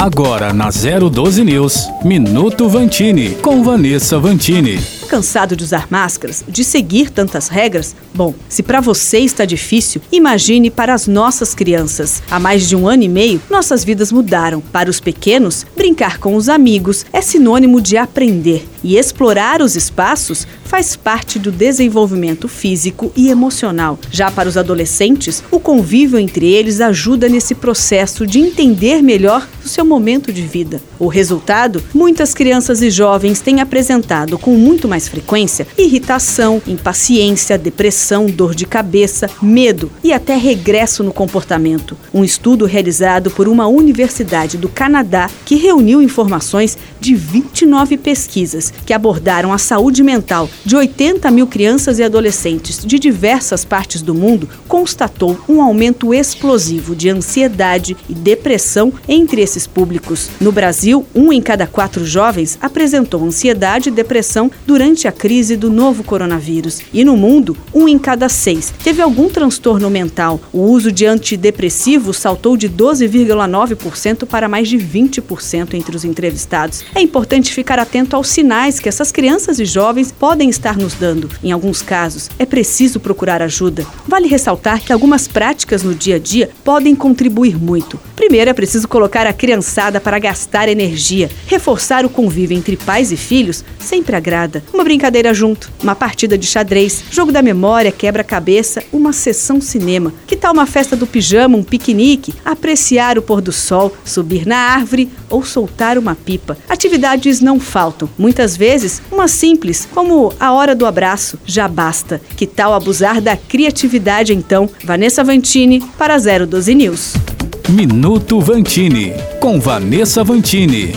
Agora na 012 News, Minuto Vantini, com Vanessa Vantini. Cansado de usar máscaras, de seguir tantas regras? Bom, se para você está difícil, imagine para as nossas crianças. Há mais de um ano e meio, nossas vidas mudaram. Para os pequenos, brincar com os amigos é sinônimo de aprender. E explorar os espaços faz parte do desenvolvimento físico e emocional. Já para os adolescentes, o convívio entre eles ajuda nesse processo de entender melhor seu momento de vida. O resultado, muitas crianças e jovens têm apresentado com muito mais frequência irritação, impaciência, depressão, dor de cabeça, medo e até regresso no comportamento. Um estudo realizado por uma universidade do Canadá que reuniu informações de 29 pesquisas que abordaram a saúde mental de 80 mil crianças e adolescentes de diversas partes do mundo, constatou um aumento explosivo de ansiedade e depressão entre esses públicos. No Brasil, um em cada quatro jovens apresentou ansiedade e depressão durante a crise do novo coronavírus. E no mundo, um em cada seis teve algum transtorno mental. O uso de antidepressivos saltou de 12,9% para mais de 20% entre os entrevistados. É importante ficar atento aos sinais que essas crianças e jovens podem estar nos dando. Em alguns casos, é preciso procurar ajuda. Vale ressaltar que algumas práticas no dia a dia podem contribuir muito. Primeiro, é preciso colocar a criançada para gastar energia. Reforçar o convívio entre pais e filhos sempre agrada. Uma brincadeira junto, uma partida de xadrez, jogo da memória, quebra-cabeça, uma sessão cinema. Que tal uma festa do pijama, um piquenique, apreciar o pôr do sol, subir na árvore ou soltar uma pipa? Atividades não faltam. Muitas vezes, uma simples, como a hora do abraço, já basta. Que tal abusar da criatividade então? Vanessa Vantini para 012 News. Minuto Vantini, com Vanessa Vantini.